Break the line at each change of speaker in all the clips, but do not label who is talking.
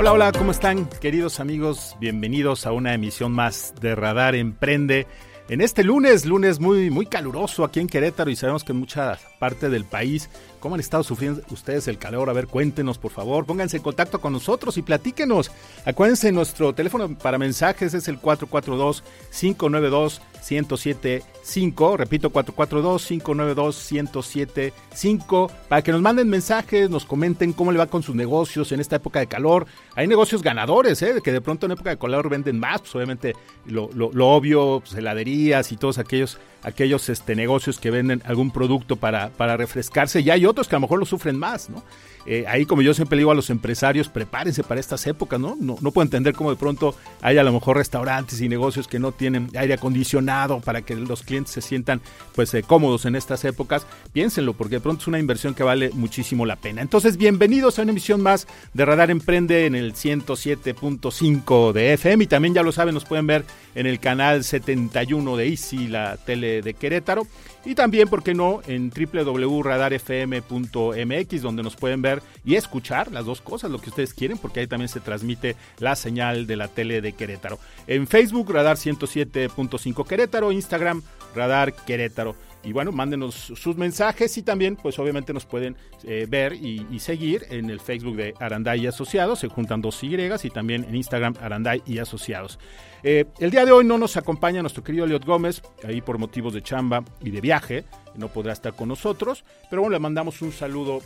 Hola, hola, ¿cómo están queridos amigos? Bienvenidos a una emisión más de Radar Emprende. En este lunes, lunes muy, muy caluroso aquí en Querétaro y sabemos que en mucha parte del país ¿Cómo han estado sufriendo ustedes el calor? A ver, cuéntenos, por favor. Pónganse en contacto con nosotros y platíquenos. Acuérdense, nuestro teléfono para mensajes es el 442-592-1075. Repito, 442-592-1075. Para que nos manden mensajes, nos comenten cómo le va con sus negocios en esta época de calor. Hay negocios ganadores, ¿eh? Que de pronto en época de calor venden más. Pues obviamente lo, obvio, pues, heladerías y todos aquellos aquellos este, negocios que venden algún producto para, para refrescarse. Y hay otros que a lo mejor lo sufren más, ¿no? Eh, ahí, como yo siempre digo a los empresarios, prepárense para estas épocas, ¿no? ¿no? puedo entender cómo de pronto hay a lo mejor restaurantes y negocios que no tienen aire acondicionado para que los clientes se sientan pues eh, cómodos en estas épocas. Piénsenlo, porque de pronto es una inversión que vale muchísimo la pena. Entonces, bienvenidos a una emisión más de Radar Emprende en el 107.5 de FM y también ya lo saben, nos pueden ver en el canal 71 de Easy, la tele de Querétaro. Y también, ¿por qué no?, en www.radarfm.mx, donde nos pueden ver y escuchar las dos cosas, lo que ustedes quieren, porque ahí también se transmite la señal de la tele de Querétaro. En Facebook, Radar 107.5 Querétaro, Instagram, Radar Querétaro. Y bueno, mándenos sus mensajes y también, pues obviamente nos pueden eh, ver y, seguir en el Facebook de Aranday y Asociados, se juntan dos Y y también en Instagram Aranday y Asociados. Eh, el día de hoy no nos acompaña nuestro querido Eliot Gómez, ahí por motivos de chamba y de viaje, no podrá estar con nosotros, pero bueno, le mandamos un saludo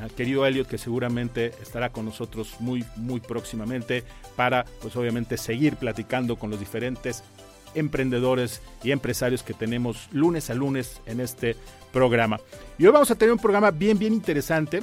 al querido Eliot que seguramente estará con nosotros muy, muy próximamente para, pues obviamente, seguir platicando con los diferentes emprendedores y empresarios que tenemos lunes a lunes en este programa. Y hoy vamos a tener un programa bien, bien interesante.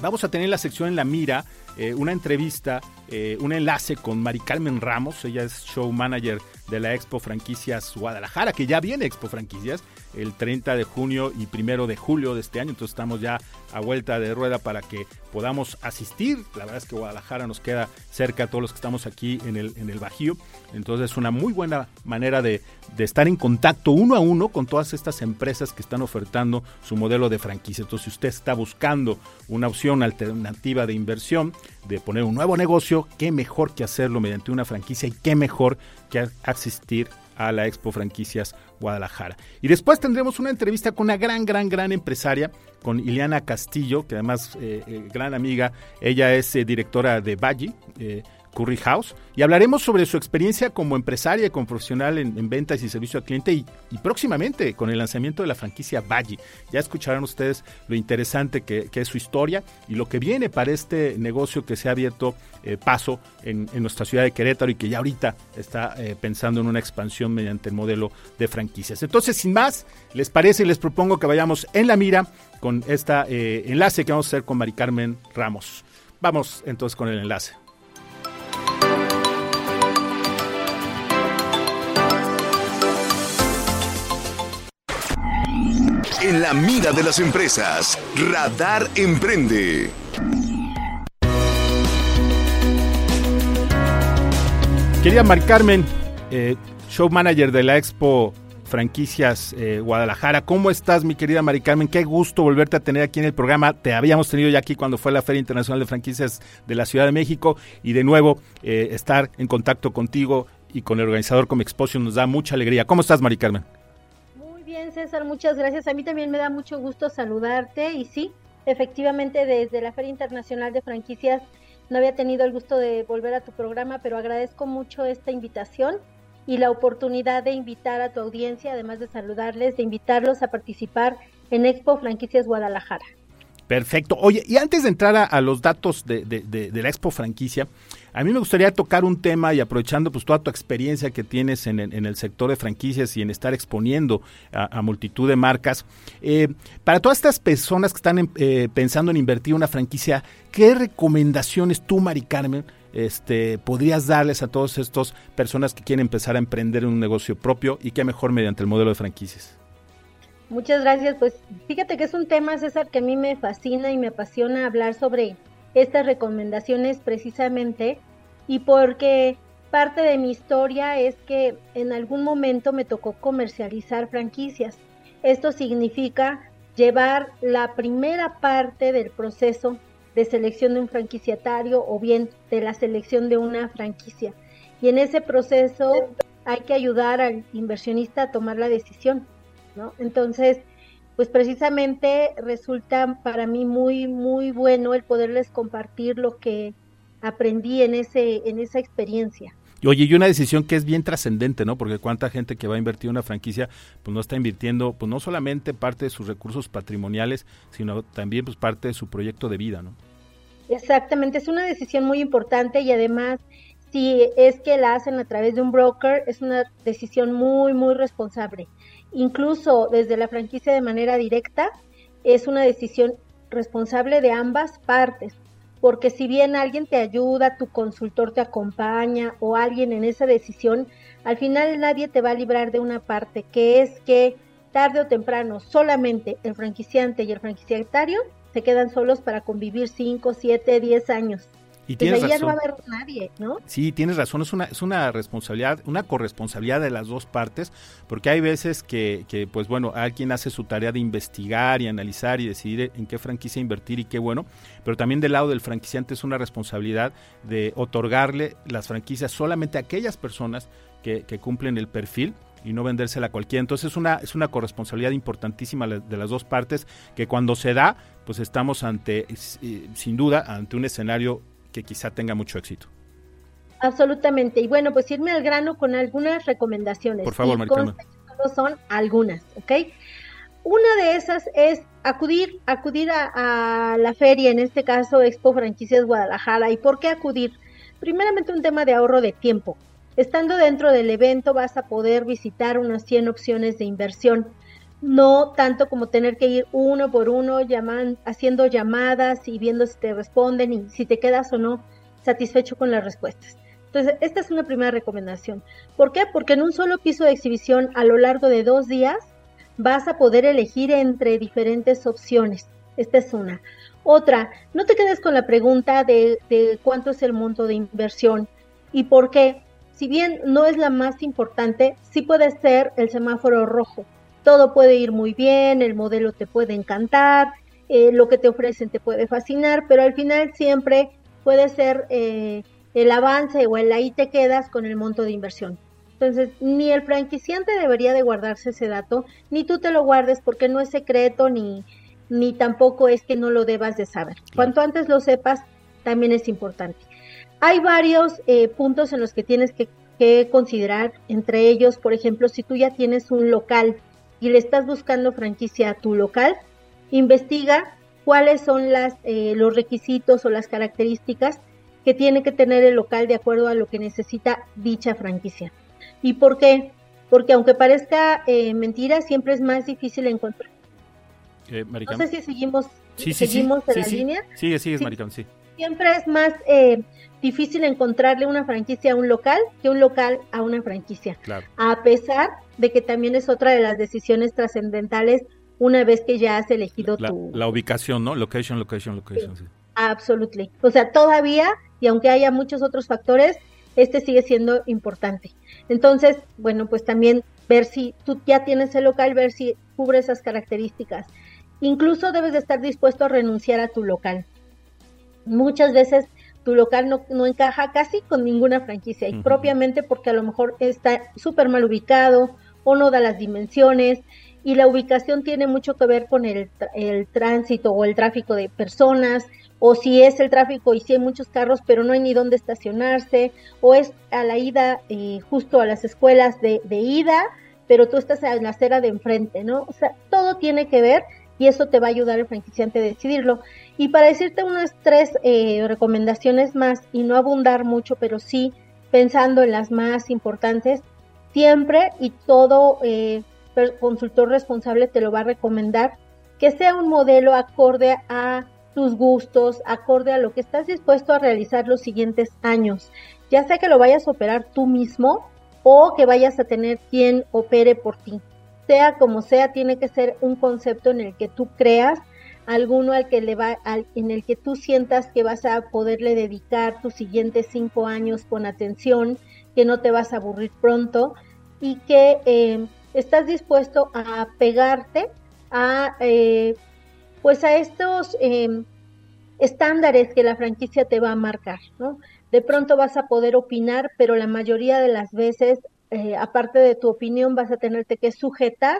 Vamos a tener la sección en la mira, eh, una entrevista, eh, un enlace con Mari Carmen Ramos, ella es show manager de la Expo Franquicias Guadalajara, que ya viene Expo Franquicias el 30 de junio y primero de julio de este año, entonces estamos ya a vuelta de rueda para que podamos asistir. La verdad es que Guadalajara nos queda cerca a todos los que estamos aquí en el, en el Bajío, entonces es una muy buena manera de, de estar en contacto uno a uno con todas estas empresas que están ofertando su modelo de franquicia. Entonces, si usted está buscando una opción alternativa de inversión, de poner un nuevo negocio, qué mejor que hacerlo mediante una franquicia y qué mejor que asistir a la Expo Franquicias Guadalajara. Y después tendremos una entrevista con una gran, gran, gran empresaria, con Ileana Castillo, que además eh, eh gran amiga, ella es eh, directora de Valle. Curry House y hablaremos sobre su experiencia como empresaria y como profesional en, ventas y servicio al cliente y, próximamente con el lanzamiento de la franquicia Valle. Ya escucharán ustedes lo interesante que, es su historia y lo que viene para este negocio que se ha abierto eh, paso en, nuestra ciudad de Querétaro y que ya ahorita está eh, pensando en una expansión mediante el modelo de franquicias. Entonces, sin más, les parece y les propongo que vayamos en la mira con este enlace que vamos a hacer con Mari Carmen Ramos. Vamos entonces con el enlace.
En la mira de las empresas. Radar Emprende.
Querida Mari Carmen, eh, show manager de la Expo Franquicias eh, Guadalajara. ¿Cómo estás, mi querida Mari Carmen? Qué gusto volverte a tener aquí en el programa. Te habíamos tenido ya aquí cuando fue la Feria Internacional de Franquicias de la Ciudad de México y de nuevo eh, estar en contacto contigo y con el organizador como Exposition nos da mucha alegría. ¿Cómo estás, Mari Carmen?
Bien, César, muchas gracias. A mí también me da mucho gusto saludarte y sí, efectivamente desde la Feria Internacional de Franquicias no había tenido el gusto de volver a tu programa, pero agradezco mucho esta invitación y la oportunidad de invitar a tu audiencia, además de saludarles, de invitarlos a participar en Expo Franquicias Guadalajara.
Perfecto. Oye, y antes de entrar a, los datos de, la Expo Franquicia, a mí me gustaría tocar un tema y aprovechando pues toda tu experiencia que tienes en, el sector de franquicias y en estar exponiendo a, multitud de marcas, eh, para todas estas personas que están eh, pensando en invertir una franquicia, ¿qué recomendaciones tú, Mari Carmen, este, podrías darles a todas estas personas que quieren empezar a emprender un negocio propio y qué mejor mediante el modelo de franquicias?
Muchas gracias. Pues fíjate que es un tema, César, que a mí me fascina y me apasiona hablar sobre estas recomendaciones precisamente y porque parte de mi historia es que en algún momento me tocó comercializar franquicias. Esto significa llevar la primera parte del proceso de selección de un franquiciatario o bien de la selección de una franquicia. Y en ese proceso hay que ayudar al inversionista a tomar la decisión entonces, pues precisamente resulta para mí muy, muy bueno el poderles compartir lo que aprendí en, ese, en esa experiencia.
Oye, y una decisión que es bien trascendente, ¿no? Porque cuánta gente que va a invertir en una franquicia, pues no está invirtiendo, pues no solamente parte de sus recursos patrimoniales, sino también pues parte de su proyecto de vida, ¿no?
Exactamente, es una decisión muy importante y además si es que la hacen a través de un broker, es una decisión muy, muy responsable incluso desde la franquicia de manera directa, es una decisión responsable de ambas partes, porque si bien alguien te ayuda, tu consultor te acompaña o alguien en esa decisión, al final nadie te va a librar de una parte, que es que tarde o temprano solamente el franquiciante y el franquiciatario se quedan solos para convivir 5, 7, 10 años.
Y tienes razón.
no va a haber nadie, ¿no?
Sí, tienes razón, es una, es una responsabilidad, una corresponsabilidad de las dos partes, porque hay veces que, que, pues bueno, alguien hace su tarea de investigar y analizar y decidir en qué franquicia invertir y qué bueno, pero también del lado del franquiciante es una responsabilidad de otorgarle las franquicias solamente a aquellas personas que, que cumplen el perfil y no vendérsela a cualquiera. Entonces es una, es una corresponsabilidad importantísima de las dos partes que cuando se da, pues estamos ante, eh, sin duda, ante un escenario que quizá tenga mucho éxito.
Absolutamente. Y bueno, pues irme al grano con algunas recomendaciones.
Por favor, Maricano.
Solo son algunas, ¿ok? Una de esas es acudir, acudir a, la feria, en este caso Expo Franquicias Guadalajara. ¿Y por qué acudir? Primeramente un tema de ahorro de tiempo. Estando dentro del evento vas a poder visitar unas 100 opciones de inversión no tanto como tener que ir uno por uno haciendo llamadas y viendo si te responden y si te quedas o no satisfecho con las respuestas. Entonces, esta es una primera recomendación. ¿Por qué? Porque en un solo piso de exhibición a lo largo de dos días vas a poder elegir entre diferentes opciones. Esta es una. Otra, no te quedes con la pregunta de, de cuánto es el monto de inversión y por qué. Si bien no es la más importante, sí puede ser el semáforo rojo todo puede ir muy bien, el modelo te puede encantar, eh, lo que te ofrecen te puede fascinar, pero al final siempre puede ser eh, el avance o el ahí te quedas con el monto de inversión. Entonces, ni el franquiciante debería de guardarse ese dato, ni tú te lo guardes porque no es secreto, ni, ni tampoco es que no lo debas de saber. Cuanto antes lo sepas, también es importante. Hay varios eh, puntos en los que tienes que, que considerar, entre ellos, por ejemplo, si tú ya tienes un local y le estás buscando franquicia a tu local, investiga cuáles son las, eh, los requisitos o las características que tiene que tener el local de acuerdo a lo que necesita dicha franquicia. ¿Y por qué? Porque aunque parezca eh, mentira, siempre es más difícil encontrar. Eh, no sé si seguimos, seguimos en la línea.
Sigue, sigue, Maricón, sí.
Siempre es más eh, difícil encontrarle una franquicia a un local que un local a una franquicia.
Claro.
A pesar de que también es otra de las decisiones trascendentales una vez que ya has elegido tu...
La ubicación, ¿no? Location, location, location. Sí.
Absolutely. O sea, todavía, y aunque haya muchos otros factores, este sigue siendo importante. Entonces, bueno, pues también ver si tú ya tienes el local, ver si cubre esas características. Incluso debes de estar dispuesto a renunciar a tu local. Muchas veces tu local no, no encaja casi con ninguna franquicia y propiamente porque a lo mejor está súper mal ubicado o no da las dimensiones y la ubicación tiene mucho que ver con el, el, tránsito o el tráfico de personas o si es el tráfico y si hay muchos carros pero no hay ni dónde estacionarse o es a la ida eh, justo a las escuelas de, de ida pero tú estás en la acera de enfrente, ¿no? O sea, todo tiene que ver y eso te va a ayudar el franquiciante a decidirlo. Y para decirte unas tres eh, recomendaciones más y no abundar mucho, pero sí pensando en las más importantes, siempre y todo eh, consultor responsable te lo va a recomendar que sea un modelo acorde a tus gustos, acorde a lo que estás dispuesto a realizar los siguientes años. Ya sea que lo vayas a operar tú mismo o que vayas a tener quien opere por ti. Sea como sea, tiene que ser un concepto en el que tú creas, alguno al que le va, en el que tú sientas que vas a poderle dedicar tus siguientes cinco años con atención, que no te vas a aburrir pronto y que eh, estás dispuesto a pegarte a eh, pues a estos em, estándares que la franquicia te va a marcar, ¿no? De pronto vas a poder opinar, pero la mayoría de las veces, eh, aparte de tu opinión, vas a tenerte que sujetar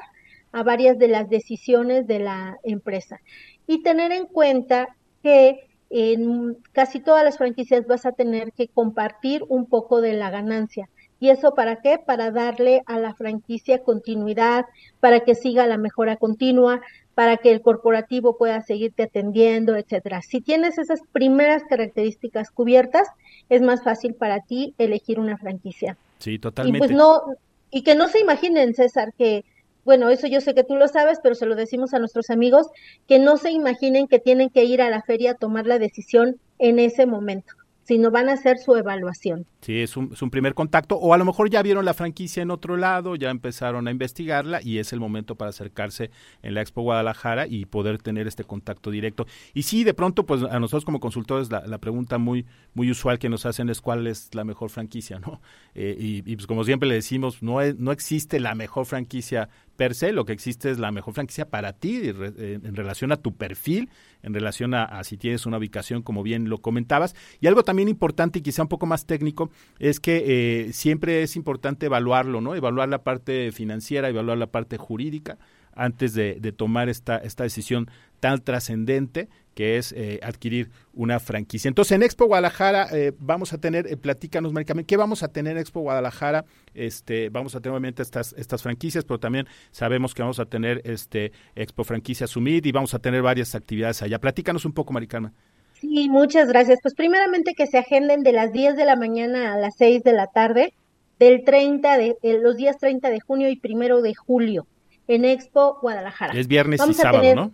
a varias de las decisiones de la empresa. Y tener en cuenta que en casi todas las franquicias vas a tener que compartir un poco de la ganancia. ¿Y eso para qué? Para darle a la franquicia continuidad, para que siga la mejora continua, para que el corporativo pueda seguirte atendiendo, etcétera. Si tienes esas primeras características cubiertas, es más fácil para ti elegir una franquicia.
Sí, totalmente.
Y pues no y que no se imaginen, César, que bueno, eso yo sé que tú lo sabes, pero se lo decimos a nuestros amigos, que no se imaginen que tienen que ir a la feria a tomar la decisión en ese momento sino van a hacer su evaluación.
Sí, es un, primer contacto, o a lo mejor ya vieron la franquicia en otro lado, ya empezaron a investigarla y es el momento para acercarse en la Expo Guadalajara y poder tener este contacto directo. Y sí, de pronto, pues a nosotros como consultores la, pregunta muy, muy usual que nos hacen es cuál es la mejor franquicia, ¿no? Eh, y, pues como siempre le decimos, no, no existe la mejor franquicia per se, lo que existe es la mejor franquicia para ti eh, en relación a tu perfil, en relación a, si tienes una ubicación, como bien lo comentabas. Y algo también importante y quizá un poco más técnico es que eh, siempre es importante evaluarlo, ¿no? Evaluar la parte financiera, evaluar la parte jurídica antes de, de tomar esta, esta decisión tan trascendente que es eh, adquirir una franquicia. Entonces, en Expo Guadalajara eh, vamos a tener, eh, platícanos, Maricame, ¿qué vamos a tener en Expo Guadalajara? Este, vamos a tener obviamente estas, estas franquicias, pero también sabemos que vamos a tener este Expo Franquicia Sumid y vamos a tener varias actividades allá. Platícanos un poco, Maricarmen.
Sí, muchas gracias. Pues primeramente que se agenden de las 10 de la mañana a las 6 de la tarde, del 30 de, los días 30 de junio y primero de julio en Expo Guadalajara.
Es viernes y sábado, ¿no?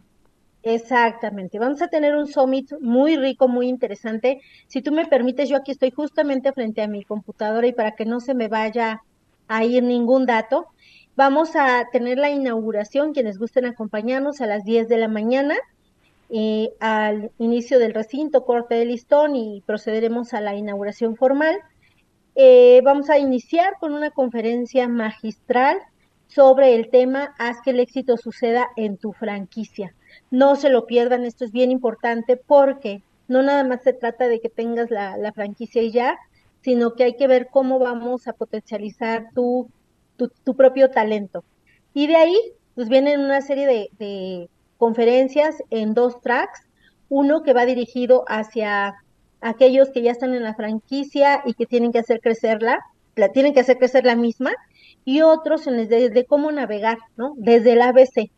Exactamente. Vamos a tener un summit muy rico, muy interesante. Si tú me permites, yo aquí estoy justamente frente a mi computadora y para que no se me vaya a ir ningún dato, vamos a tener la inauguración, quienes gusten acompañarnos a las 10 de la mañana. Eh, al inicio del recinto, corte de listón y procederemos a la inauguración formal. Eh, vamos a iniciar con una conferencia magistral sobre el tema Haz que el éxito suceda en tu franquicia. No se lo pierdan, esto es bien importante porque no nada más se trata de que tengas la, franquicia y ya, sino que hay que ver cómo vamos a potencializar tu, tu, propio talento. Y de ahí, pues vienen una serie de, de conferencias en dos tracks, uno que va dirigido hacia aquellos que ya están en la franquicia y que tienen que hacer crecerla, la tienen que hacer crecer la misma, y otros en el de, cómo navegar, ¿no? Desde el ABC.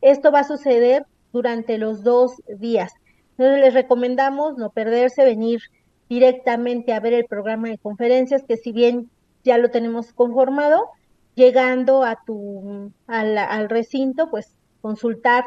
Esto va a suceder durante los dos días. Entonces les recomendamos no perderse, venir directamente a ver el programa de conferencias, que si bien ya lo tenemos conformado, llegando a tu, al, recinto, pues consultar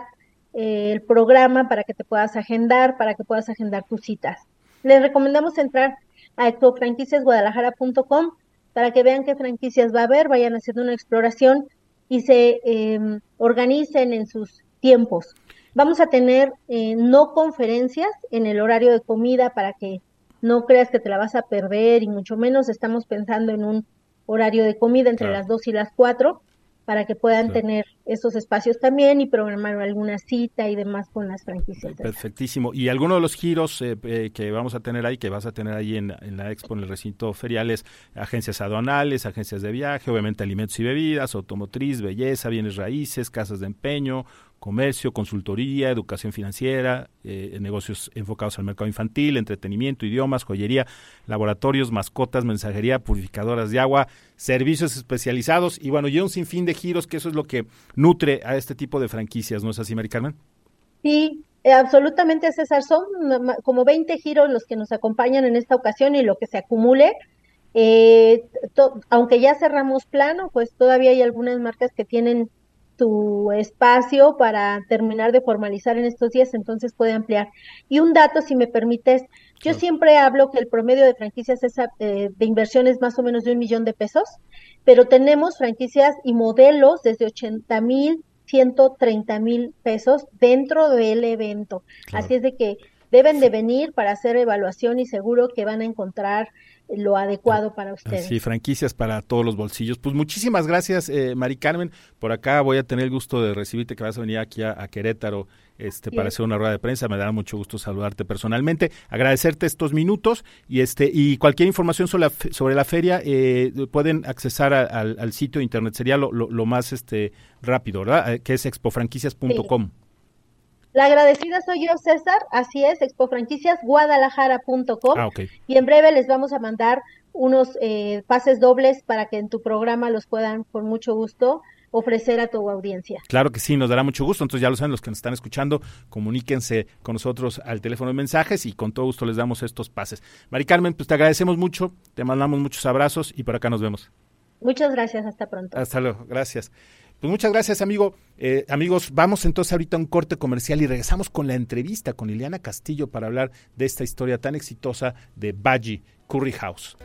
eh, el programa para que te puedas agendar, para que puedas agendar tus citas. Les recomendamos entrar a ecofranquiciasguadalajara.com para que vean qué franquicias va a haber, vayan haciendo una exploración y se em, organicen en sus tiempos. Vamos a tener eh, no conferencias en el horario de comida para que no creas que te la vas a perder y mucho menos estamos pensando en un horario de comida entre las 2 y las 4 para que puedan tener esos espacios también y programar alguna cita y demás con las franquicias.
Perfectísimo. Y alguno de los giros eh, eh, que vamos a tener ahí, que vas a tener ahí en, la expo, en el recinto ferial, es agencias aduanales, agencias de viaje, obviamente alimentos y bebidas, automotriz, belleza, bienes raíces, casas de empeño, comercio, consultoría, educación financiera, eh, negocios enfocados al mercado infantil, entretenimiento, idiomas, joyería, laboratorios, mascotas, mensajería, purificadoras de agua, servicios especializados y bueno, y un sinfín de giros que eso es lo que nutre a este tipo de franquicias, ¿no es así, Mari Carmen?
Sí, eh, absolutamente, César. Son como 20 giros los que nos acompañan en esta ocasión y lo que se acumule. Eh, aunque ya cerramos plano, pues todavía hay algunas marcas que tienen tu espacio para terminar de formalizar en estos días, entonces puede ampliar. Y un dato, si me permites, yo siempre hablo que el promedio de franquicias es, eh, de inversión es más o menos de un millón de pesos, pero tenemos franquicias y modelos desde 80 mil, 130 mil pesos dentro del evento. Así es de que deben de venir para hacer evaluación y seguro que van a encontrar lo adecuado para ustedes.
Sí, franquicias para todos los bolsillos. Pues muchísimas gracias, eh, Mari Carmen. Por acá voy a tener el gusto de recibirte, que vas a venir aquí a, Querétaro este, para hacer una rueda de prensa. Me dará mucho gusto saludarte personalmente, agradecerte estos minutos y este y cualquier información sobre la, sobre la feria eh, pueden accesar al, sitio de internet. Sería lo, lo, más este rápido, ¿verdad? Eh, que es expofranquicias.com.
La agradecida soy yo, César, así es, expofranquiciasguadalajara.com.
Ah,
Y en breve les vamos a mandar unos eh, pases dobles para que en tu programa los puedan, con mucho gusto, ofrecer a tu audiencia.
Claro que sí, nos dará mucho gusto. Entonces ya lo saben los que nos están escuchando, comuníquense con nosotros al teléfono de mensajes y con todo gusto les damos estos pases. Mari Carmen, pues te agradecemos mucho, te mandamos muchos abrazos y por acá nos vemos.
Muchas gracias, hasta pronto.
Hasta luego, gracias. Pues muchas gracias, amigo. Eh, amigos, vamos entonces ahorita a un corte comercial y regresamos con la entrevista con Liliana Castillo para hablar de esta historia tan exitosa de Baji Curry House.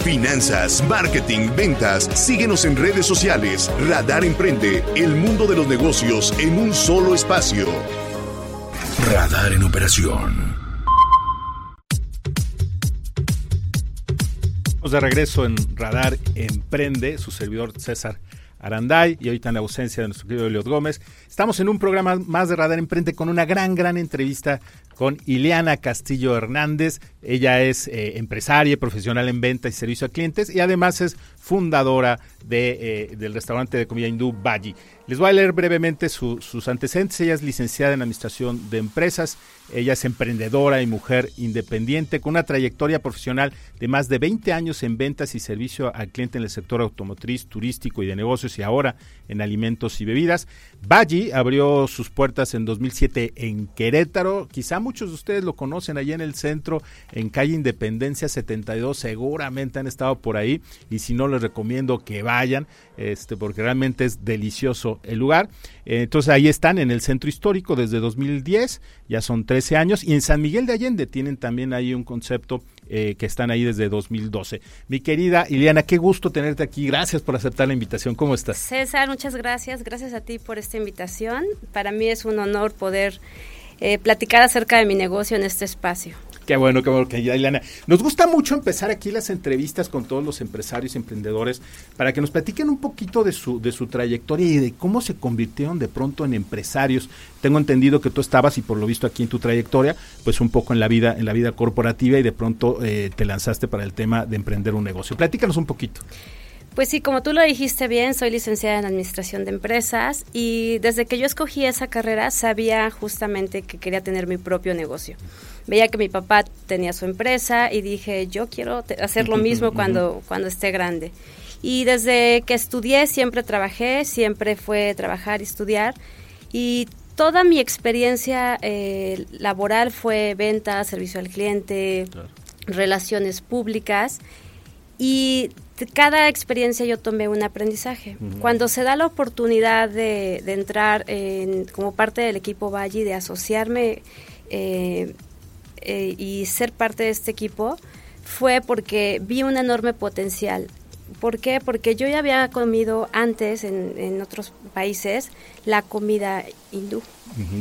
Finanzas, marketing, ventas. Síguenos en redes sociales. Radar Emprende, el mundo de los negocios en un solo espacio. Radar en operación.
De regreso en Radar Emprende, su servidor César Aranday y ahorita en la ausencia de nuestro querido Eliot Gómez. Estamos en un programa más de Radar Emprende con una gran, gran entrevista con Ileana Castillo Hernández. Ella es eh, empresaria, profesional en venta y servicio a clientes y además es fundadora de, eh, del restaurante de comida hindú Baji. Les voy a leer brevemente sus antecedentes. Ella es licenciada en Administración de Empresas. Ella es emprendedora y mujer independiente con una trayectoria profesional de más de 20 años en ventas y servicio al cliente en el sector automotriz, turístico y de negocios y ahora en alimentos y bebidas. Baji abrió sus puertas en 2007 en Querétaro. Quizá muchos de ustedes lo conocen allá en el centro, en calle Independencia 72. Seguramente han estado por ahí y si no les recomiendo que vayan, este, porque realmente es delicioso el lugar. Eh, entonces ahí están en el centro histórico desde 2010, ya son 13 años, y en San Miguel de Allende tienen también ahí un concepto eh, que están ahí desde 2012. Mi querida Ileana, qué gusto tenerte aquí. Gracias por aceptar la invitación. ¿Cómo estás?
César, muchas gracias. Gracias a ti por invitación. Para mí es un honor poder eh, platicar acerca de mi negocio en este espacio.
Qué bueno, qué bueno, que Ileana. Nos gusta mucho empezar aquí las entrevistas con todos los empresarios y emprendedores para que nos platiquen un poquito de su, de su trayectoria y de cómo se convirtieron de pronto en empresarios. Tengo entendido que tú estabas, y por lo visto aquí en tu trayectoria, pues un poco en la vida, en la vida corporativa y de pronto eh, te lanzaste para el tema de emprender un negocio. Platícanos un poquito.
Pues sí, como tú lo dijiste bien, soy licenciada en Administración de Empresas y desde que yo escogí esa carrera sabía justamente que quería tener mi propio negocio. Veía que mi papá tenía su empresa y dije, yo quiero hacer lo mismo cuando, cuando esté grande. Y desde que estudié siempre trabajé, siempre fue trabajar y estudiar y toda mi experiencia eh, laboral fue venta, servicio al cliente, relaciones públicas y cada experiencia yo tomé un aprendizaje. Cuando se da la oportunidad de, entrar en, como parte del equipo Valle, de asociarme eh, eh, y ser parte de este equipo, fue porque vi un enorme potencial. ¿Por qué? Porque yo ya había comido antes en, en otros países la comida hindú.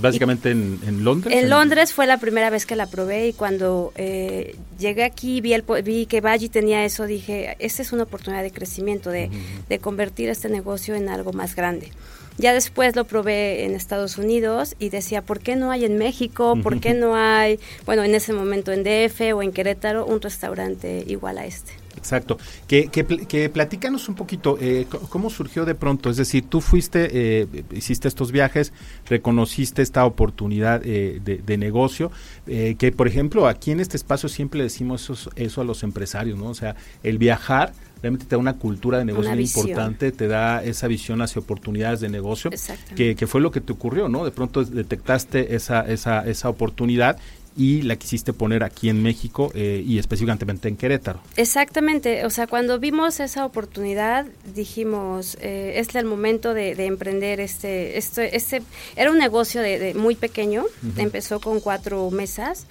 Básicamente en, Londres.
En, Londres fue la primera vez que la probé y cuando eh, llegué aquí vi, el, vi que Baji tenía eso, dije, esta es una oportunidad de crecimiento, de, de convertir este negocio en algo más grande. Ya después lo probé en Estados Unidos y decía, ¿por qué no hay en México? ¿Por qué no hay, bueno, en ese momento en DF o en Querétaro, un restaurante igual a este?
Exacto. Que, que, platícanos un poquito, eh, ¿cómo surgió de pronto? Es decir, tú fuiste, eh, hiciste estos viajes, reconociste esta oportunidad eh, de, negocio, que por ejemplo aquí en este espacio siempre decimos eso, eso a los empresarios, ¿no? O sea, el viajar realmente te da una cultura de negocio muy importante, te da esa visión hacia oportunidades de negocio, que, que, fue lo que te ocurrió, ¿no? De pronto detectaste esa, esa, esa oportunidad y la quisiste poner aquí en México eh, y específicamente en Querétaro.
Exactamente, o sea, cuando vimos esa oportunidad dijimos, eh, es el momento de, emprender este, este, este, era un negocio de, muy pequeño, empezó con cuatro mesas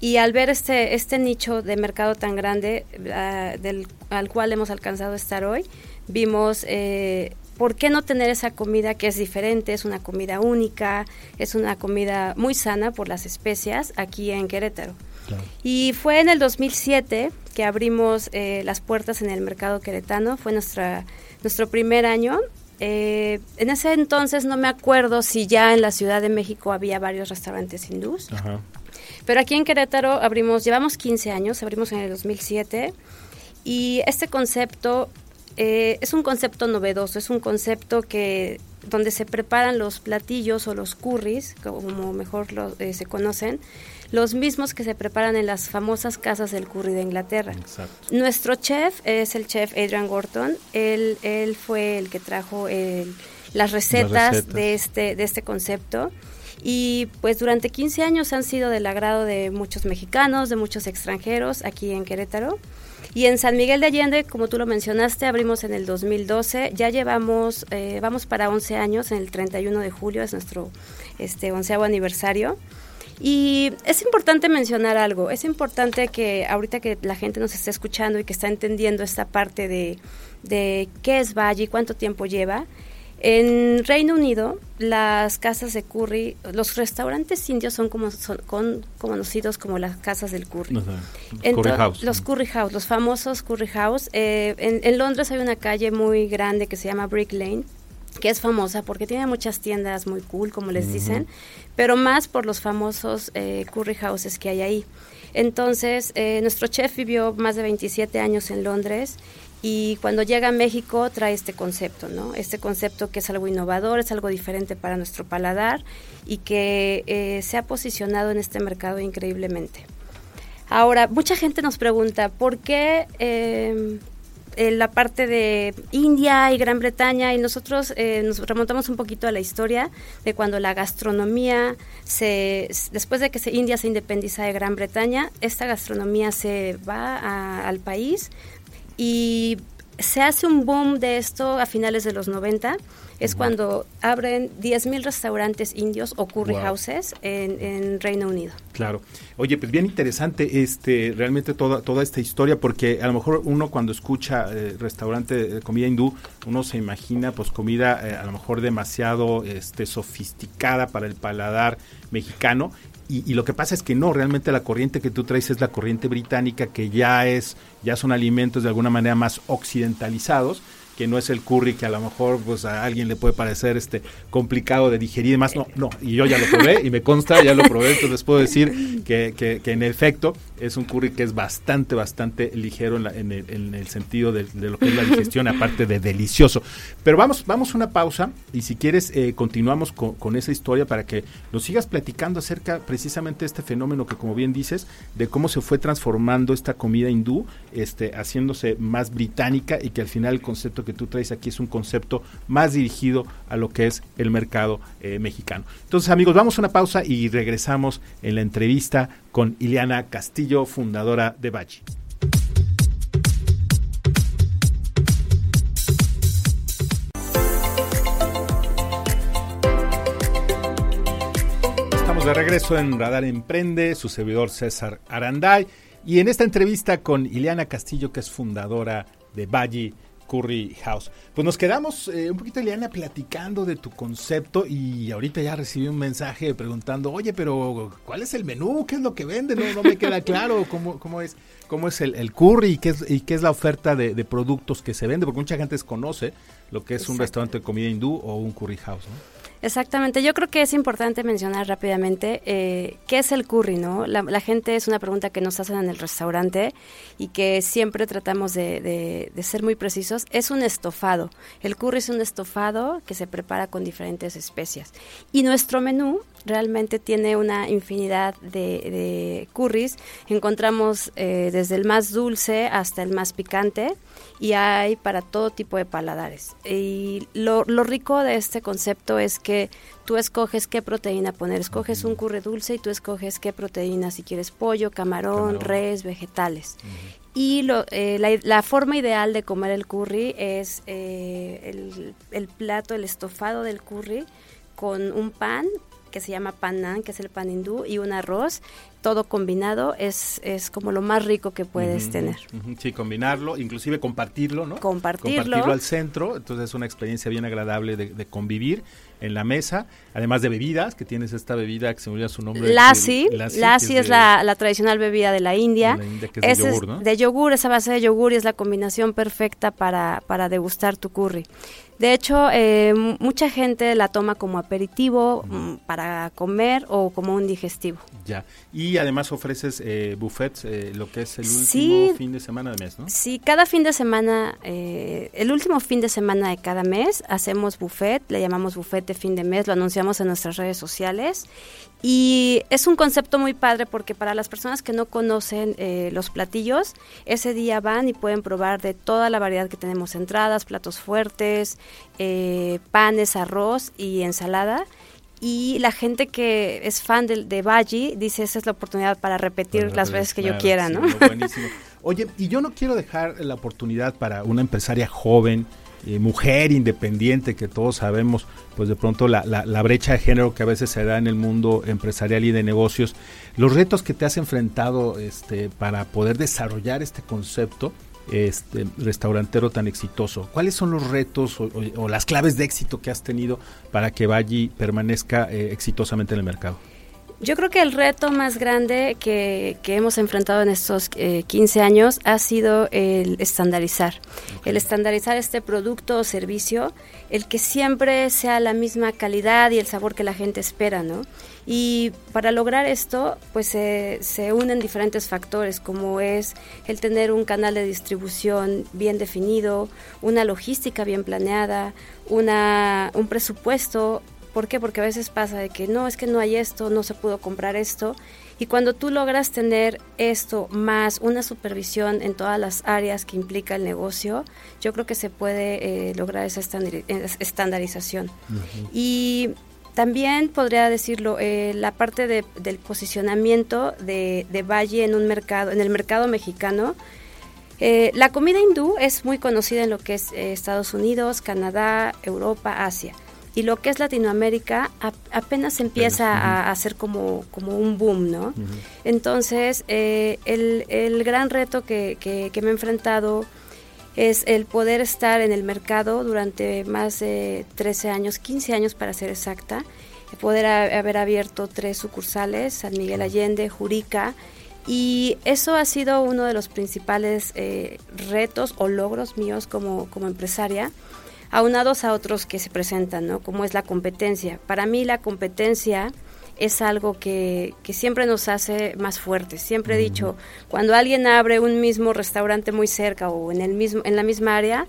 y al ver este, este nicho de mercado tan grande ah, del, al cual hemos alcanzado a estar hoy, vimos eh, ¿por qué no tener esa comida que es diferente, es una comida única, es una comida muy sana por las especias aquí en Querétaro? Y fue en el 2007 que abrimos eh, las puertas en el mercado queretano, fue nuestra, nuestro primer año. Eh, en ese entonces no me acuerdo si ya en la Ciudad de México había varios restaurantes hindús, pero aquí en Querétaro abrimos, llevamos 15 años, abrimos en el 2007 y este concepto eh, es un concepto novedoso, es un concepto que donde se preparan los platillos o los curries, como mejor eh, se conocen, los mismos que se preparan en las famosas casas del curry de Inglaterra. Nuestro chef es el chef Adrian Gorton, él, él fue el que trajo las, recetas de este, de este concepto. Y pues durante 15 años han sido del agrado de muchos mexicanos, de muchos extranjeros aquí en Querétaro. Y en San Miguel de Allende, como tú lo mencionaste, abrimos en el 2012. Ya llevamos, eh, vamos para 11 años, en el 31 de julio es nuestro este, onceavo aniversario. Y es importante mencionar algo, es importante que ahorita que la gente nos esté escuchando y que está entendiendo esta parte de, de qué es Valle y cuánto tiempo lleva, en Reino Unido, las casas de curry, los restaurantes indios son como son conocidos como las casas del curry.
curry house.
Los curry house, los famosos curry house. Eh, en, Londres hay una calle muy grande que se llama Brick Lane, que es famosa porque tiene muchas tiendas muy cool, como les dicen, pero más por los famosos eh, curry houses que hay ahí. Entonces, eh, nuestro chef vivió más de 27 años en Londres y cuando llega a México trae este concepto, ¿no? Este concepto que es algo innovador, es algo diferente para nuestro paladar y que eh, se ha posicionado en este mercado increíblemente. Ahora, mucha gente nos pregunta, ¿por qué en la parte de India y Gran Bretaña y nosotros eh, nos remontamos un poquito a la historia de cuando la gastronomía se después de que se, India se independiza de Gran Bretaña esta gastronomía se va al país y se hace un boom de esto a finales de los 90. Es cuando abren 10.000 restaurantes indios o curry houses en, Reino Unido.
Claro. Oye, pues bien interesante este realmente toda, toda esta historia porque a lo mejor uno cuando escucha eh, restaurante de comida hindú, uno se imagina pues comida eh, a lo mejor demasiado este sofisticada para el paladar mexicano y, lo que pasa es que no, realmente la corriente que tú traes es la corriente británica, que ya es, ya son alimentos de alguna manera más occidentalizados que no es el curry que a lo mejor pues a alguien le puede parecer este complicado de digerir y demás. No, no, y yo ya lo probé y me consta, ya lo probé, entonces puedo decir que, que, en efecto es un curry que es bastante, bastante ligero en, el, en el, sentido de, lo que es la digestión, aparte de delicioso. Pero vamos, vamos a una pausa y si quieres eh, continuamos con, con, esa historia para que nos sigas platicando acerca precisamente de este fenómeno que como bien dices, de cómo se fue transformando esta comida hindú, este, haciéndose más británica y que al final el concepto que tú traes aquí es un concepto más dirigido a lo que es el mercado eh, mexicano. Entonces amigos, vamos a una pausa y regresamos en la entrevista con Ileana Castillo, fundadora de Bachi. Estamos de regreso en Radar Emprende, su servidor César Aranday, y en esta entrevista con Ileana Castillo, que es fundadora de Valle Curry House. Pues nos quedamos eh, un poquito, Eliana, platicando de tu concepto y ahorita ya recibí un mensaje preguntando, oye, pero ¿cuál es el menú? ¿Qué es lo que vende? No, me queda claro cómo, cómo es, cómo es el, curry y qué es, y qué es la oferta de, productos que se vende, porque mucha gente desconoce lo que es un restaurante de comida hindú o un curry house, ¿no?
Exactamente, yo creo que es importante mencionar rápidamente eh, qué es el curry, ¿no? La, gente es una pregunta que nos hacen en el restaurante y que siempre tratamos de, ser muy precisos. Es un estofado. El curry es un estofado que se prepara con diferentes especias. Y nuestro menú realmente tiene una infinidad de, curries. Encontramos eh, desde el más dulce hasta el más picante y hay para todo tipo de paladares. Y lo, lo, rico de este concepto es que tú escoges qué proteína poner. Escoges un curry dulce y tú escoges qué proteína, si quieres pollo, camarón, res, vegetales. Y lo, eh, la, la, forma ideal de comer el curry es eh, el, el plato, el estofado del curry con un pan que se llama pan que es el pan hindú, y un arroz todo combinado es, es como lo más rico que puedes tener.
Sí, combinarlo, inclusive compartirlo, ¿no?
Compartirlo.
Compartirlo al centro, entonces es una experiencia bien agradable de, convivir en la mesa, además de bebidas, que tienes esta bebida que se me olvida su nombre.
Lassi, Lassi, es, la, la, tradicional bebida de la India.
De, la India, que es de yogur, ¿no?
de yogur, esa base de yogur y es la combinación perfecta para, para degustar tu curry. De hecho, eh, mucha gente la toma como aperitivo mm, para comer o como un digestivo.
Ya, y además ofreces eh, buffets, eh, lo que es el último fin de semana de mes, ¿no?
Sí, cada fin de semana, eh, el último fin de semana de cada mes hacemos buffet, le llamamos buffet de fin de mes, lo anunciamos en nuestras redes sociales y es un concepto muy padre porque para las personas que no conocen eh, los platillos, ese día van y pueden probar de toda la variedad que tenemos, entradas, platos fuertes, eh, panes, arroz y ensalada. Y la gente que es fan de, de dice, esa es la oportunidad para repetir las veces que yo quiera, ¿no?
buenísimo. Oye, y yo no quiero dejar la oportunidad para una empresaria joven, eh, mujer independiente que todos sabemos, pues de pronto la, la, brecha de género que a veces se da en el mundo empresarial y de negocios, los retos que te has enfrentado este, para poder desarrollar este concepto este restaurantero tan exitoso. ¿Cuáles son los retos o, las claves de éxito que has tenido para que Valli permanezca eh, exitosamente en el mercado?
Yo creo que el reto más grande que, hemos enfrentado en estos 15 eh, años ha sido el estandarizar. El estandarizar este producto o servicio, el que siempre sea la misma calidad y el sabor que la gente espera, ¿no? Y para lograr esto, pues se unen diferentes factores, como es el tener un canal de distribución bien definido, una logística bien planeada, una, un presupuesto ¿Por qué? Porque a veces pasa de que no, es que no hay esto, no se pudo comprar esto. Y cuando tú logras tener esto más una supervisión en todas las áreas que implica el negocio, yo creo que se puede eh, lograr esa estandarización. Y también podría decirlo, eh, la parte del posicionamiento de, Valle en un mercado, en el mercado mexicano. Eh, la comida hindú es muy conocida en lo que es Estados Unidos, Canadá, Europa, Asia y lo que es Latinoamérica apenas empieza a hacer como, como un boom, ¿no? Entonces, eh, el, el, gran reto que, que, me he enfrentado es el poder estar en el mercado durante más de 13 años, 15 años para ser exacta, poder haber abierto tres sucursales, San Miguel Allende, Jurica, y eso ha sido uno de los principales eh, retos o logros míos como, como empresaria aunados a otros que se presentan, ¿no? Como es la competencia. Para mí la competencia es algo que, que siempre nos hace más fuertes. Siempre he dicho, cuando alguien abre un mismo restaurante muy cerca o en, el mismo, en la misma área,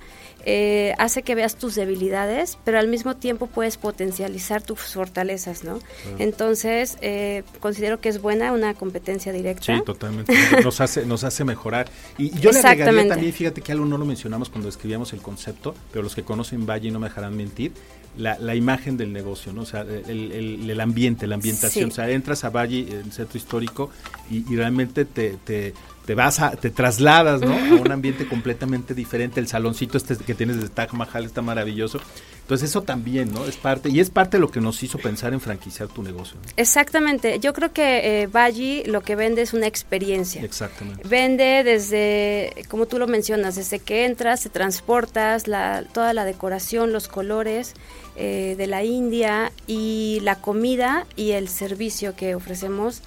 eh, hace que veas tus debilidades, pero al mismo tiempo puedes potencializar tus fortalezas, ¿no? Entonces, eh, considero que es buena una competencia directa.
Sí, totalmente. Nos hace, nos hace mejorar. Y yo le agregaría también, fíjate que algo no lo mencionamos cuando escribíamos el concepto, pero los que conocen Valle no me dejarán mentir, la, la, imagen del negocio, ¿no? O sea, el, el, ambiente, la ambientación. O sea, entras a Valle, en centro histórico, y, y realmente te, te, te vas a, te trasladas, ¿no? A un ambiente completamente diferente. El saloncito este que tienes de Taj Mahal está maravilloso. Entonces eso también, ¿no? Es parte, y es parte de lo que nos hizo pensar en franquiciar tu negocio.
Exactamente. Yo creo que eh, lo que vende es una experiencia.
Exactamente.
Vende desde, como tú lo mencionas, desde que entras, te transportas, la, toda la decoración, los colores eh, de la India y la comida y el servicio que ofrecemos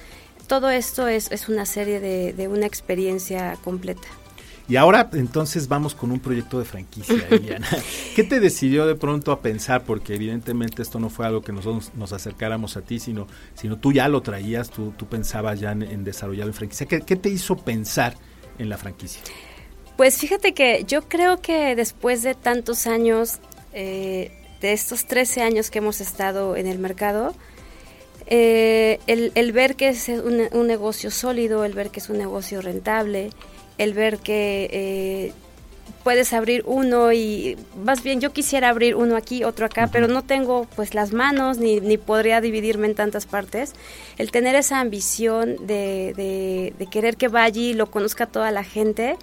todo esto es, es una serie de, de una experiencia completa.
Y ahora entonces vamos con un proyecto de franquicia, Liliana. ¿Qué te decidió de pronto a pensar? Porque evidentemente esto no fue algo que nosotros nos acercáramos a ti, sino, sino tú ya lo traías, tú, tú pensabas ya en, desarrollar la franquicia. ¿Qué, ¿Qué te hizo pensar en la franquicia?
Pues fíjate que yo creo que después de tantos años, eh, de estos 13 años que hemos estado en el mercado, eh, el, ver que es un, negocio sólido, el ver que es un negocio rentable, el ver que eh, puedes abrir uno y más bien yo quisiera abrir uno aquí, otro acá, pero no tengo pues las manos ni, ni, podría dividirme en tantas partes. El tener esa ambición de, de, querer que vaya y lo conozca toda la gente,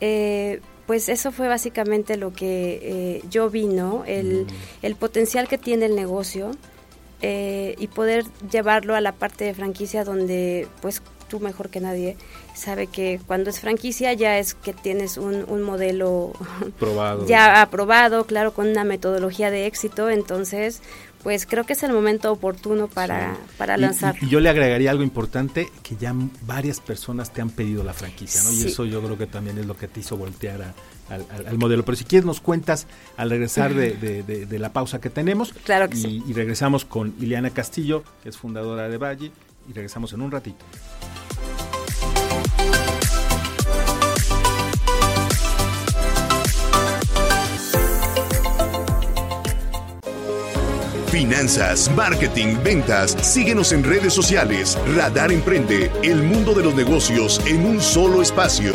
eh, pues eso fue básicamente lo que yo vi, ¿no? El, el potencial que tiene el negocio eh, y poder llevarlo a la parte de franquicia donde pues tú mejor que nadie sabe que cuando es franquicia ya es que tienes un, un modelo
probado.
ya aprobado, claro, con una metodología de éxito, entonces pues creo que es el momento oportuno para, para lanzar.
Y, yo le agregaría algo importante, que ya varias personas te han pedido la franquicia, ¿no? Y eso yo creo que también es lo que te hizo voltear a, al, modelo. Pero si quieres nos cuentas al regresar de, la pausa que tenemos.
Claro que
y,
sí.
Y regresamos con Ileana Castillo, que es fundadora de Valle, y regresamos en un ratito.
Finanzas, marketing, ventas. Síguenos en redes sociales. Radar Emprende, el mundo de los negocios en un solo espacio.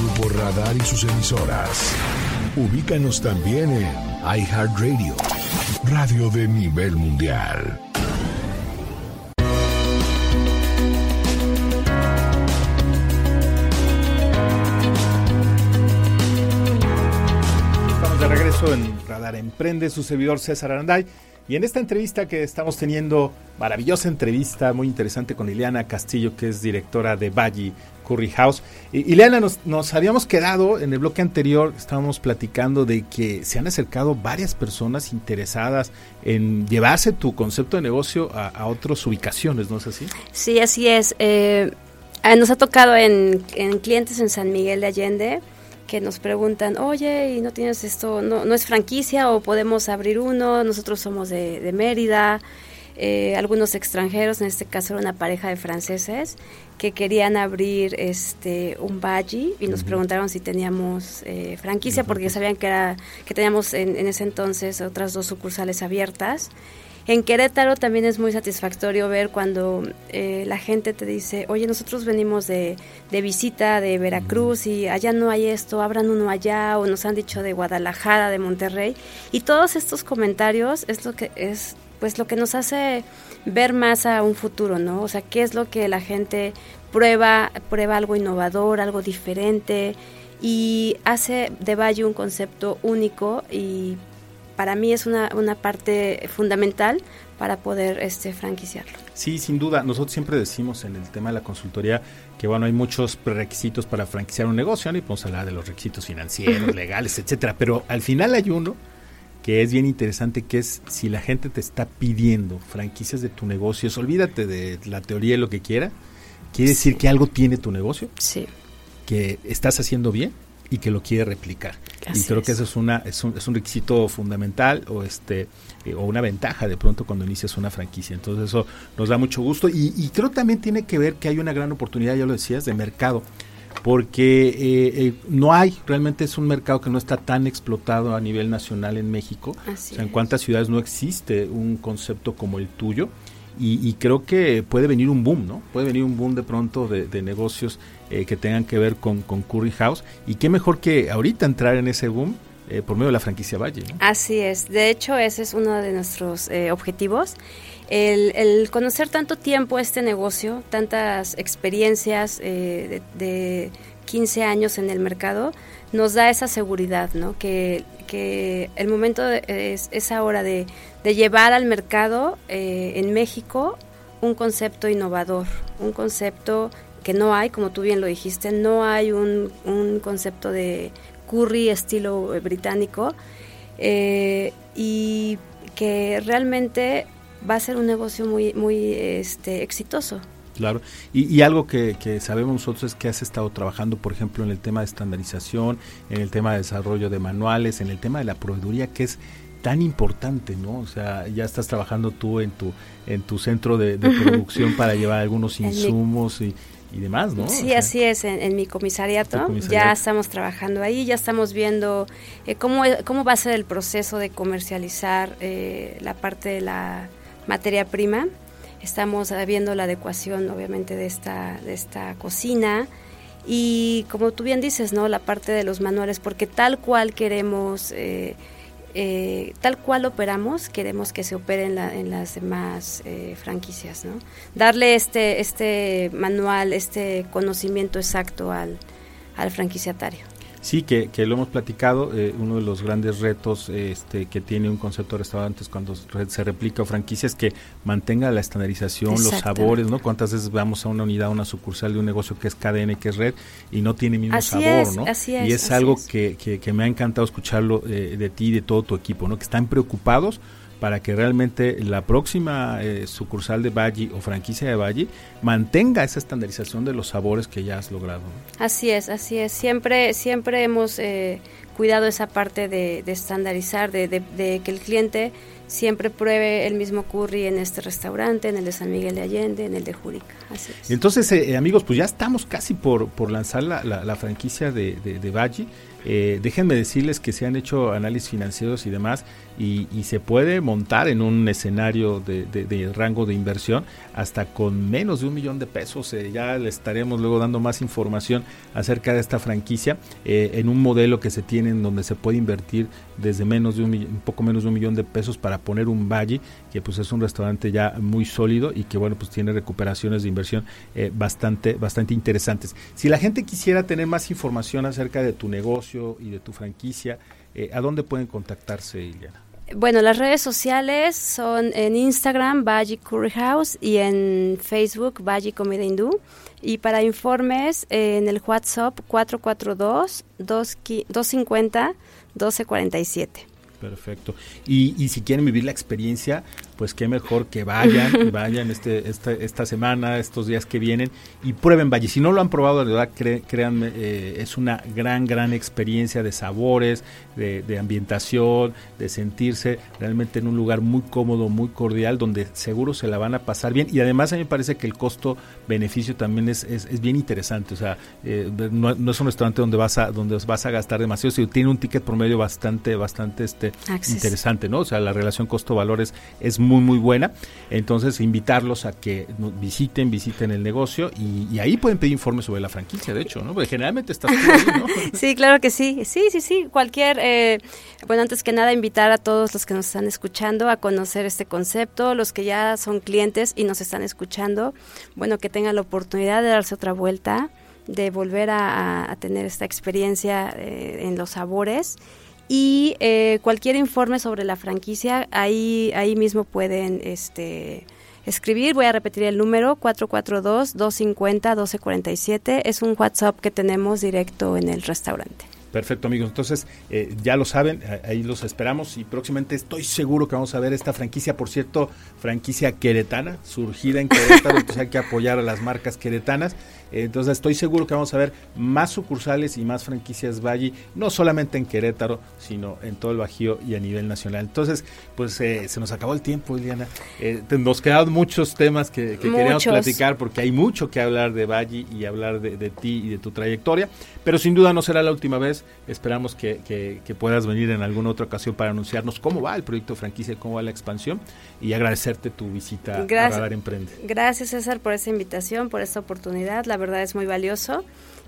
Grupo Radar y sus emisoras. Ubícanos también en iHeartRadio, radio de nivel mundial.
Estamos de regreso en Radar Emprende, su servidor César Aranday. Y en esta entrevista que estamos teniendo, maravillosa entrevista, muy interesante con Ileana Castillo, que es directora de Valle Curry House. Y, Ileana, nos, nos, habíamos quedado en el bloque anterior, estábamos platicando de que se han acercado varias personas interesadas en llevarse tu concepto de negocio a, otras ubicaciones, ¿no es así?
Sí, así es. Eh, nos ha tocado en, en clientes en San Miguel de Allende que nos preguntan, oye, ¿y no tienes esto? ¿No, no es franquicia o podemos abrir uno? Nosotros somos de, Mérida. Eh, algunos extranjeros, en este caso era una pareja de franceses, que querían abrir este un valle y nos preguntaron si teníamos eh, franquicia porque sabían que era que teníamos en, en, ese entonces otras dos sucursales abiertas. En Querétaro también es muy satisfactorio ver cuando eh, la gente te dice, oye, nosotros venimos de, de, visita de Veracruz y allá no hay esto, abran uno allá, o nos han dicho de Guadalajara, de Monterrey. Y todos estos comentarios es lo que es pues lo que nos hace ver más a un futuro, ¿no? O sea, qué es lo que la gente prueba, prueba algo innovador, algo diferente y hace de Valle un concepto único y para mí es una, una parte fundamental para poder este franquiciarlo.
Sí, sin duda. Nosotros siempre decimos en el tema de la consultoría que bueno, hay muchos requisitos para franquiciar un negocio, ¿no? y podemos hablar de los requisitos financieros, legales, etcétera, pero al final hay uno que es bien interesante, que es si la gente te está pidiendo franquicias de tu negocio, olvídate de la teoría y lo que quiera, quiere decir que algo tiene tu negocio,
sí.
que estás haciendo bien y que lo quiere replicar. y creo que eso es una es un, es un requisito fundamental o este eh, o una ventaja de pronto cuando inicias una franquicia. Entonces eso nos da mucho gusto y, y, creo también tiene que ver que hay una gran oportunidad, ya lo decías, de mercado. Porque eh, eh, no hay, realmente es un mercado que no está tan explotado a nivel nacional en México.
o
sea, en cuántas ciudades no existe un concepto como el tuyo. Y, y, creo que puede venir un boom, ¿no? Puede venir un boom de pronto de, de negocios eh, que tengan que ver con, con, Curry House. Y qué mejor que ahorita entrar en ese boom eh, por medio de la franquicia Valle.
Así es. De hecho, ese es uno de nuestros eh, objetivos. El, conocer tanto tiempo este negocio, tantas experiencias de, de 15 años en el mercado, nos da esa seguridad, ¿no? Que, el momento es, es, ahora de, llevar al mercado eh, en México un concepto innovador, un concepto que no hay, como tú bien lo dijiste, no hay un concepto de curry estilo británico eh, y que realmente va a ser un negocio muy, muy este, exitoso.
Claro, y, algo que, sabemos nosotros es que has estado trabajando, por ejemplo, en el tema de estandarización, en el tema de desarrollo de manuales, en el tema de la proveeduría, que es tan importante, ¿no? O sea, ya estás trabajando tú en tu en tu centro de, producción para llevar algunos insumos y, y, demás, ¿no?
Sí, así es, en, mi comisariato, ya estamos trabajando ahí, ya estamos viendo eh, cómo, cómo va a ser el proceso de comercializar eh, la parte de la materia prima Estamos viendo la adecuación, obviamente, de esta, de esta cocina y, como tú bien dices, ¿no? La parte de los manuales, porque tal cual queremos, eh, eh, tal cual operamos, queremos que se opere en, en las demás eh, franquicias, ¿no? Darle este, este manual, este conocimiento exacto al, al franquiciatario.
Sí, que, que lo hemos platicado, eh, uno de los grandes retos este, que tiene un concepto de restaurantes cuando se replica o franquicia es que mantenga la estandarización, los sabores, ¿no? ¿Cuántas veces vamos a una unidad, una sucursal de un negocio que es cadena, que es red y no tiene mismo sabor, ¿no?
Así
es, y es algo Que, que, que, me ha encantado escucharlo eh, de ti y de todo tu equipo, ¿no? Que están preocupados para que realmente la próxima eh, sucursal de Valle o franquicia de Valle mantenga esa estandarización de los sabores que ya has logrado.
Así es, así es. Siempre, siempre hemos eh, cuidado esa parte de, estandarizar, de, que el cliente siempre pruebe el mismo curry en este restaurante, en el de San Miguel de Allende, en el de Jurica.
Entonces, eh, amigos, pues ya estamos casi por, lanzar la, franquicia de, de, Valle. Eh, déjenme decirles que se han hecho análisis financieros y demás y, se puede montar en un escenario de, rango de inversión hasta con menos de un millón de pesos. Eh, ya le estaremos luego dando más información acerca de esta franquicia eh, en un modelo que se tiene en donde se puede invertir desde menos de un, un, poco menos de un millón de pesos para poner un valle que pues es un restaurante ya muy sólido y que bueno pues tiene recuperaciones de inversión bastante bastante interesantes. Si la gente quisiera tener más información acerca de tu negocio y de tu franquicia, eh, ¿a dónde pueden contactarse, Iliana?
Bueno, las redes sociales son en Instagram, Baji Curry House, y en Facebook, Baji Comida Hindú. Y para informes, en el WhatsApp 442-250-1247.
Perfecto. Y, y si quieren vivir la experiencia, pues qué mejor que vayan, vayan este, esta, esta semana, estos días que vienen y prueben Valle. Si no lo han probado, de verdad, créanme, eh, es una gran, gran experiencia de sabores, de, ambientación, de sentirse realmente en un lugar muy cómodo, muy cordial, donde seguro se la van a pasar bien. Y además a mí me parece que el costo-beneficio también es, es, bien interesante. O sea, eh, no, es un restaurante donde vas a, donde vas a gastar demasiado, sino tiene un ticket promedio bastante, bastante este, interesante, ¿no? O sea, la relación costo-valores es muy muy buena. Entonces invitarlos a que visiten, visiten el negocio y, ahí pueden pedir informes sobre la franquicia, de hecho, ¿no? Generalmente estás tú ahí, ¿no?
sí, claro que sí, sí, sí, sí. Cualquier, eh, bueno, antes que nada invitar a todos los que nos están escuchando a conocer este concepto, los que ya son clientes y nos están escuchando, bueno, que tengan la oportunidad de darse otra vuelta de volver a, tener esta experiencia eh, en los sabores y eh, cualquier informe sobre la franquicia ahí ahí mismo pueden este escribir voy a repetir el número 442 250 1247 es un WhatsApp que tenemos directo en el restaurante
Perfecto, amigos. Entonces, eh, ya lo saben, ahí los esperamos y próximamente estoy seguro que vamos a ver esta franquicia, por cierto, franquicia queretana, surgida en Querétaro, entonces hay que apoyar a las marcas queretanas. Entonces, estoy seguro que vamos a ver más sucursales y más franquicias Valle, no solamente en Querétaro, sino en todo el Bajío y a nivel nacional. Entonces, pues eh, se nos acabó el tiempo, Eliana. Eh, nos quedan muchos temas que, queríamos platicar porque hay mucho que hablar de Valle y hablar de, de ti y de tu trayectoria, pero sin duda no será la última vez Esperamos que, puedas venir en alguna otra ocasión para anunciarnos cómo va el proyecto franquicia, cómo va la expansión y agradecerte tu visita a Radar Emprende.
Gracias César por esa invitación, por esta oportunidad. La verdad es muy valioso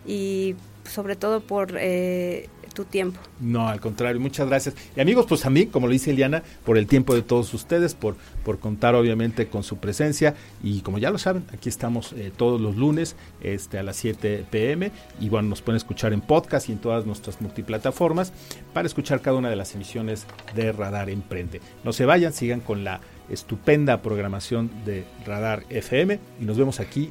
y sobre todo por... Eh, tu tiempo.
No, al contrario, muchas gracias. Y amigos, pues mí, como lo dice Eliana, por el tiempo de todos ustedes, por, por contar obviamente con su presencia. Y como ya lo saben, aquí estamos eh, todos los lunes este, a las 7 pm. Y bueno, nos pueden escuchar en podcast y en todas nuestras multiplataformas para escuchar cada una de las emisiones de Radar Emprende. No se vayan, sigan con la estupenda programación de Radar FM y nos vemos aquí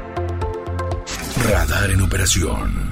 Radar en operación.